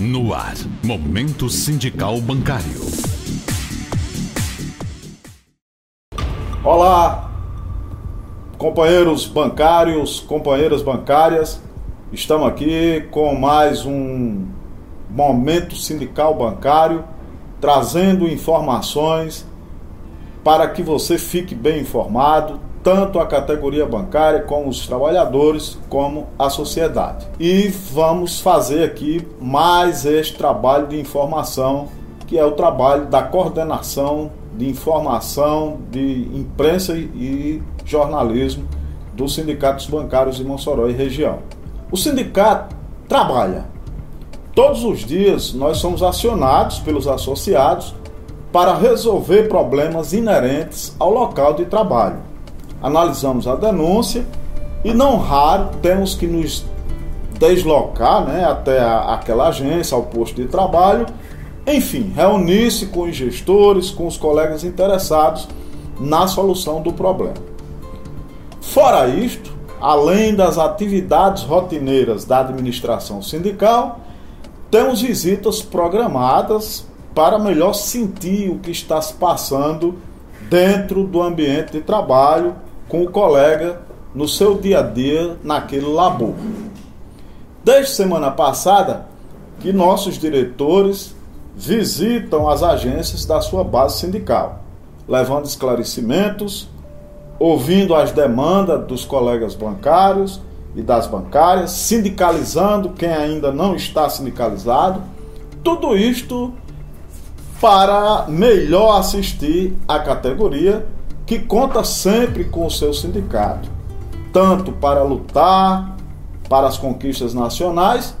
No ar, Momento Sindical Bancário. Olá, companheiros bancários, companheiras bancárias. Estamos aqui com mais um Momento Sindical Bancário, trazendo informações para que você fique bem informado, tanto a categoria bancária, como os trabalhadores, como a sociedade. E vamos fazer aqui mais este trabalho de informação, que é o trabalho da coordenação de informação de imprensa e jornalismo dos sindicatos bancários de Mossoró e região. O sindicato trabalha. Todos os dias nós somos acionados pelos associados para resolver problemas inerentes ao local de trabalho analisamos a denúncia e não raro temos que nos deslocar né, até a, aquela agência, ao posto de trabalho, enfim, reunir-se com os gestores, com os colegas interessados na solução do problema. Fora isto, além das atividades rotineiras da administração sindical, temos visitas programadas para melhor sentir o que está se passando dentro do ambiente de trabalho com o colega no seu dia a dia naquele labor. Desde semana passada que nossos diretores visitam as agências da sua base sindical, levando esclarecimentos, ouvindo as demandas dos colegas bancários e das bancárias, sindicalizando quem ainda não está sindicalizado. Tudo isto para melhor assistir a categoria que conta sempre com o seu sindicato, tanto para lutar para as conquistas nacionais,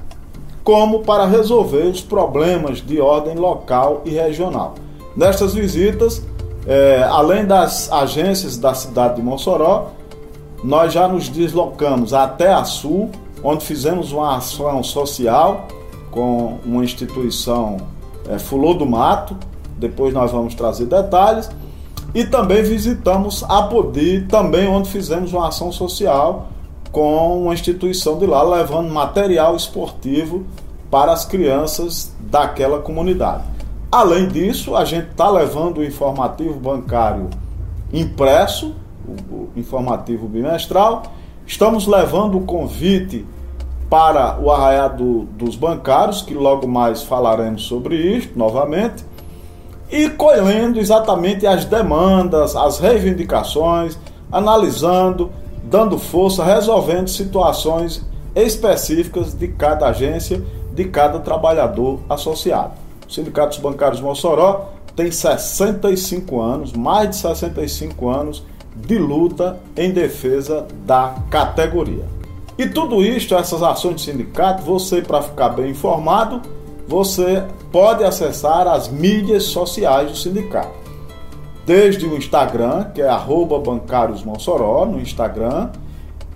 como para resolver os problemas de ordem local e regional. Nestas visitas, é, além das agências da cidade de Mossoró, nós já nos deslocamos até a Sul, onde fizemos uma ação social com uma instituição é, Fulô do Mato. Depois nós vamos trazer detalhes e também visitamos a Podi, também onde fizemos uma ação social com uma instituição de lá, levando material esportivo para as crianças daquela comunidade. Além disso, a gente está levando o informativo bancário impresso, o informativo bimestral. Estamos levando o convite para o arraiado dos bancários, que logo mais falaremos sobre isso novamente e colhendo exatamente as demandas, as reivindicações, analisando, dando força, resolvendo situações específicas de cada agência, de cada trabalhador associado. O Sindicato dos Bancários Mossoró tem 65 anos, mais de 65 anos de luta em defesa da categoria. E tudo isto, essas ações do sindicato, você para ficar bem informado, você pode acessar as mídias sociais do sindicato. Desde o Instagram, que é arroba bancários Mossoró, no Instagram,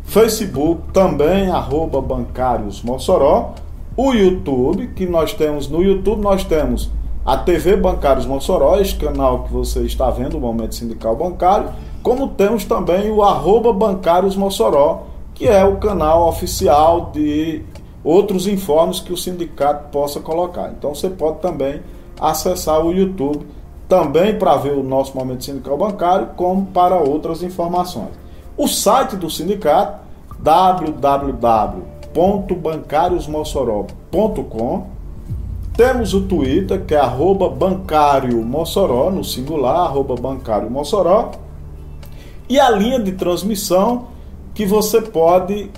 Facebook também, arroba bancários Mossoró, o YouTube, que nós temos no YouTube, nós temos a TV Bancários Mossoró, este canal que você está vendo, o Momento Sindical Bancário, como temos também o arroba bancários Mossoró, que é o canal oficial de outros informes que o sindicato possa colocar. Então você pode também acessar o YouTube também para ver o nosso momento sindical bancário, como para outras informações. O site do sindicato www.bancariosmossoró.com temos o Twitter, que é arroba no singular, arroba. E a linha de transmissão que você pode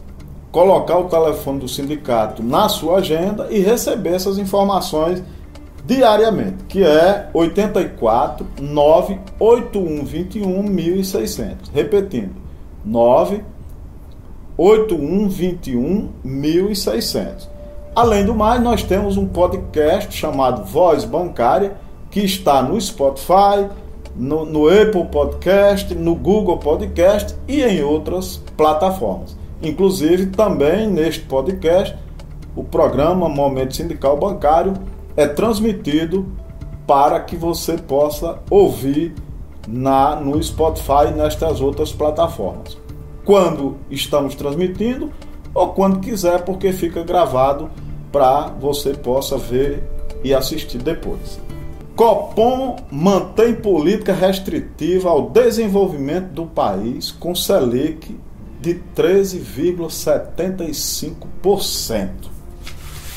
colocar o telefone do sindicato na sua agenda e receber essas informações diariamente, que é 84 98121 1600. Repetindo, 98121 1600. Além do mais, nós temos um podcast chamado Voz Bancária, que está no Spotify, no, no Apple Podcast, no Google Podcast e em outras plataformas. Inclusive, também neste podcast, o programa Momento Sindical Bancário é transmitido para que você possa ouvir na no Spotify e nestas outras plataformas. Quando estamos transmitindo ou quando quiser, porque fica gravado para você possa ver e assistir depois. Copom mantém política restritiva ao desenvolvimento do país com Selic de 13,75%.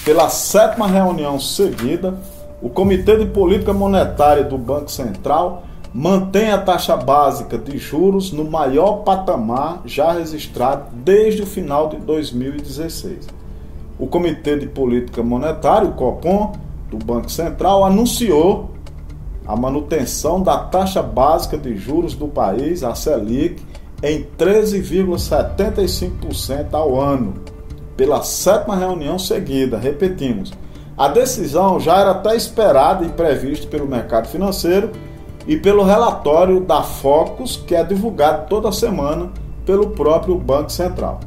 Pela sétima reunião seguida, o Comitê de Política Monetária do Banco Central mantém a taxa básica de juros no maior patamar já registrado desde o final de 2016. O Comitê de Política Monetária, o COPOM, do Banco Central, anunciou a manutenção da taxa básica de juros do país, a Selic, em 13,75% ao ano, pela sétima reunião seguida. Repetimos, a decisão já era até esperada e prevista pelo mercado financeiro e pelo relatório da Focus, que é divulgado toda semana pelo próprio Banco Central.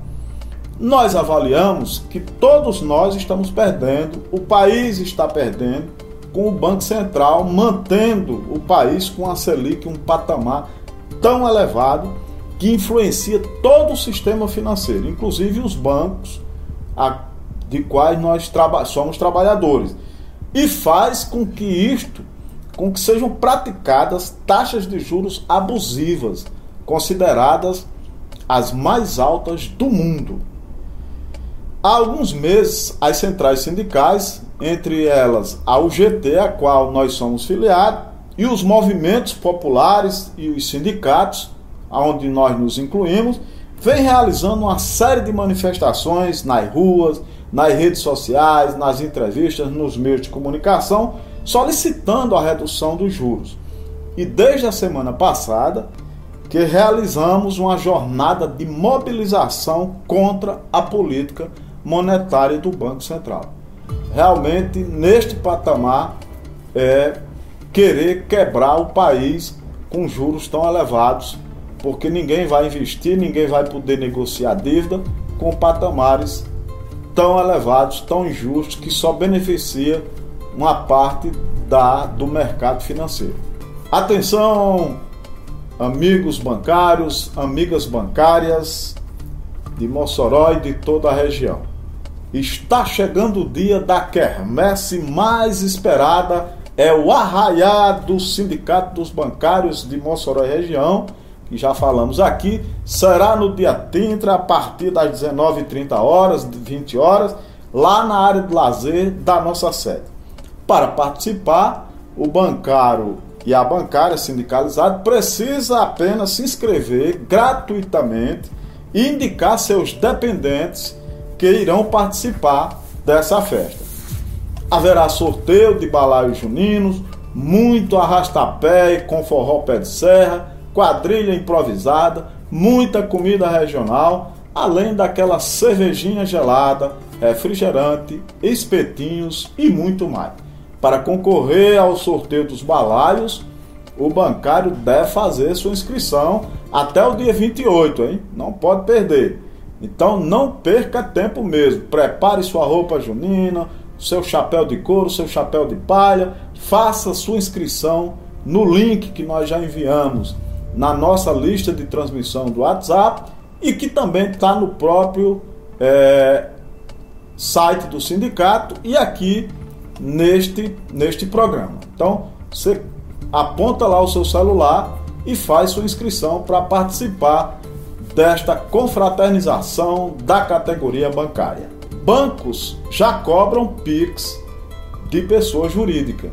Nós avaliamos que todos nós estamos perdendo, o país está perdendo, com o Banco Central mantendo o país com a Selic um patamar tão elevado que influencia todo o sistema financeiro, inclusive os bancos de quais nós traba somos trabalhadores. E faz com que isto com que sejam praticadas taxas de juros abusivas, consideradas as mais altas do mundo. Há alguns meses, as centrais sindicais, entre elas a UGT, a qual nós somos filiados, e os movimentos populares e os sindicatos, aonde nós nos incluímos, vem realizando uma série de manifestações nas ruas, nas redes sociais, nas entrevistas, nos meios de comunicação, solicitando a redução dos juros. E desde a semana passada, que realizamos uma jornada de mobilização contra a política monetária do Banco Central. Realmente, neste patamar, é querer quebrar o país com juros tão elevados, porque ninguém vai investir, ninguém vai poder negociar dívida com patamares tão elevados, tão injustos, que só beneficia uma parte da, do mercado financeiro. Atenção, amigos bancários, amigas bancárias de Mossoró e de toda a região. Está chegando o dia da quermesse mais esperada, é o arraiá do Sindicato dos Bancários de Mossoró e região, que já falamos aqui, será no dia 30, a partir das 19h30 horas, 20 horas, lá na área de lazer da nossa sede. Para participar, o bancário e a bancária sindicalizada precisa apenas se inscrever gratuitamente e indicar seus dependentes que irão participar dessa festa. Haverá sorteio de balaios juninos, muito arrastapé com forró pé de serra, quadrilha improvisada, muita comida regional, além daquela cervejinha gelada, refrigerante, espetinhos e muito mais. Para concorrer ao sorteio dos balaios, o bancário deve fazer sua inscrição até o dia 28, hein? Não pode perder. Então não perca tempo mesmo. Prepare sua roupa junina, seu chapéu de couro, seu chapéu de palha, faça sua inscrição no link que nós já enviamos na nossa lista de transmissão do WhatsApp e que também está no próprio é, site do sindicato e aqui neste, neste programa. Então, você aponta lá o seu celular e faz sua inscrição para participar desta confraternização da categoria bancária. Bancos já cobram PIX de pessoa jurídica.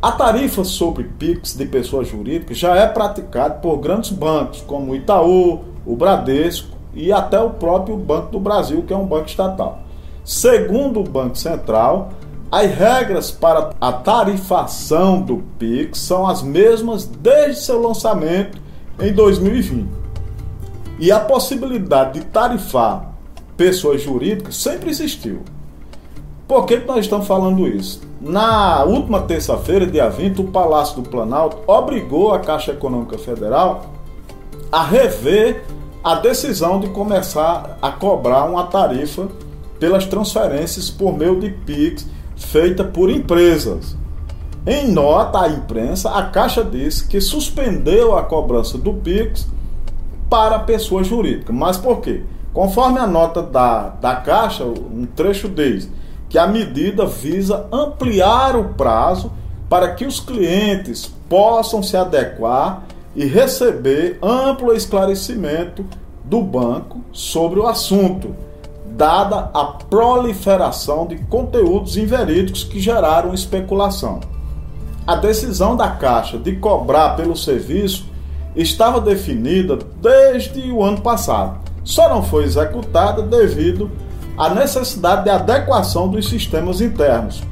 A tarifa sobre PIX de pessoa jurídica já é praticada por grandes bancos, como o Itaú, o Bradesco e até o próprio Banco do Brasil, que é um banco estatal. Segundo o Banco Central, as regras para a tarifação do Pix são as mesmas desde seu lançamento em 2020. E a possibilidade de tarifar pessoas jurídicas sempre existiu. Por que nós estamos falando isso? Na última terça-feira, dia 20, o Palácio do Planalto obrigou a Caixa Econômica Federal a rever a decisão de começar a cobrar uma tarifa pelas transferências por meio de PIX feita por empresas. Em nota à imprensa, a Caixa disse que suspendeu a cobrança do PIX para pessoa jurídica. Mas por quê? Conforme a nota da, da Caixa, um trecho diz que a medida visa ampliar o prazo para que os clientes possam se adequar e receber amplo esclarecimento do banco sobre o assunto, dada a proliferação de conteúdos inverídicos que geraram especulação. A decisão da Caixa de cobrar pelo serviço estava definida desde o ano passado, só não foi executada devido à necessidade de adequação dos sistemas internos.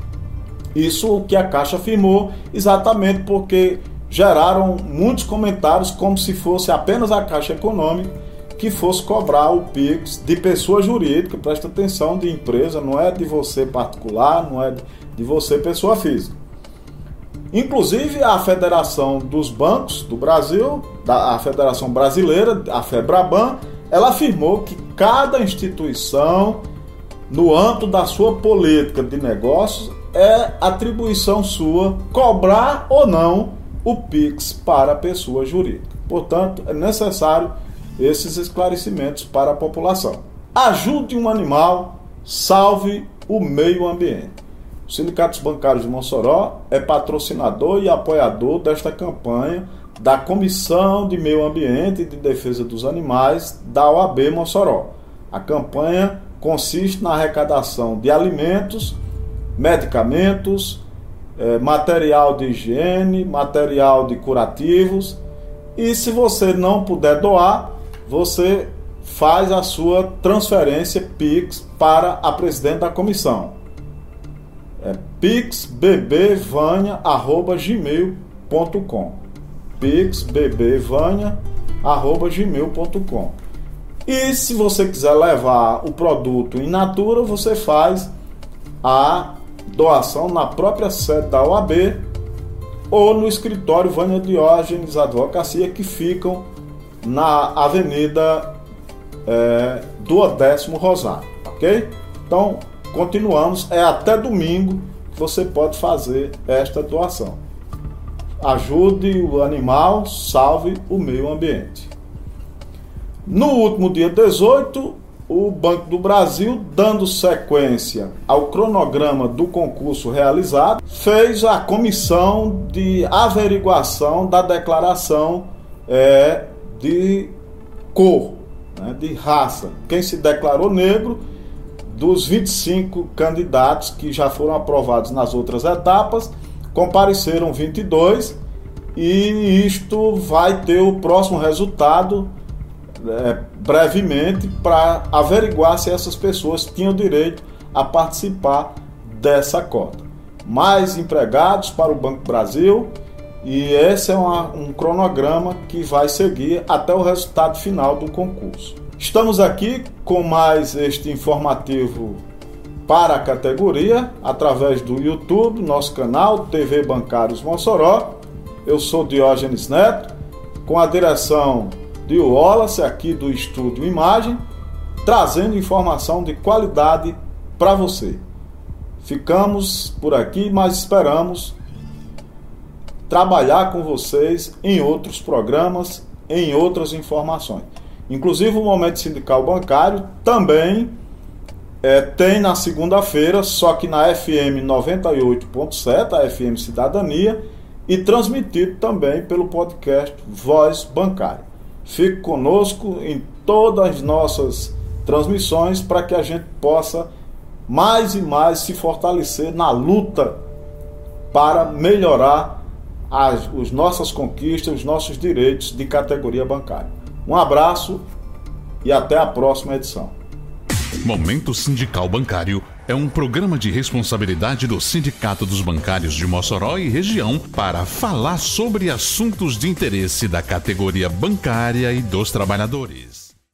Isso o que a Caixa afirmou exatamente porque geraram muitos comentários como se fosse apenas a Caixa Econômica que fosse cobrar o PIX de pessoa jurídica, presta atenção, de empresa, não é de você particular, não é de você pessoa física. Inclusive a Federação dos Bancos do Brasil, a Federação Brasileira, a FEBRABAN, ela afirmou que cada instituição, no âmbito da sua política de negócios, é atribuição sua cobrar ou não o PIX para a pessoa jurídica. Portanto, é necessário esses esclarecimentos para a população. Ajude um animal, salve o meio ambiente. O Sindicato dos Bancários de Mossoró é patrocinador e apoiador desta campanha da Comissão de Meio Ambiente e de Defesa dos Animais da OAB Mossoró. A campanha consiste na arrecadação de alimentos, medicamentos, é, material de higiene, material de curativos. E se você não puder doar, você faz a sua transferência Pix para a presidente da comissão. É pixbbvania@gmail.com. pixbbvania@gmail.com. E se você quiser levar o produto in natura, você faz a doação na própria sede da OAB ou no escritório Vânia Diógenes Advocacia, que ficam na Avenida é, Duodécimo Rosário, ok? Então, continuamos, é até domingo que você pode fazer esta doação. Ajude o animal, salve o meio ambiente. No último dia 18, o Banco do Brasil, dando sequência ao cronograma do concurso realizado, fez a comissão de averiguação da declaração é, de cor, né, de raça. Quem se declarou negro, dos 25 candidatos que já foram aprovados nas outras etapas, compareceram 22 e isto vai ter o próximo resultado é, brevemente para averiguar se essas pessoas tinham direito a participar dessa cota. Mais empregados para o Banco Brasil e esse é uma, um cronograma que vai seguir até o resultado final do concurso. Estamos aqui com mais este informativo para a categoria através do YouTube, nosso canal TV Bancários Mossoró. Eu sou Diógenes Neto, com a direção de Wallace, aqui do Estúdio Imagem, trazendo informação de qualidade para você. Ficamos por aqui, mas esperamos trabalhar com vocês em outros programas, em outras informações. Inclusive o Momento Sindical Bancário também é, tem na segunda-feira, só que na FM 98.7, a FM Cidadania, e transmitido também pelo podcast Voz Bancária. Fique conosco em todas as nossas transmissões para que a gente possa mais e mais se fortalecer na luta para melhorar as, as nossas conquistas, os nossos direitos de categoria bancária. Um abraço e até a próxima edição. Momento Sindical Bancário é um programa de responsabilidade do Sindicato dos Bancários de Mossoró e região para falar sobre assuntos de interesse da categoria bancária e dos trabalhadores.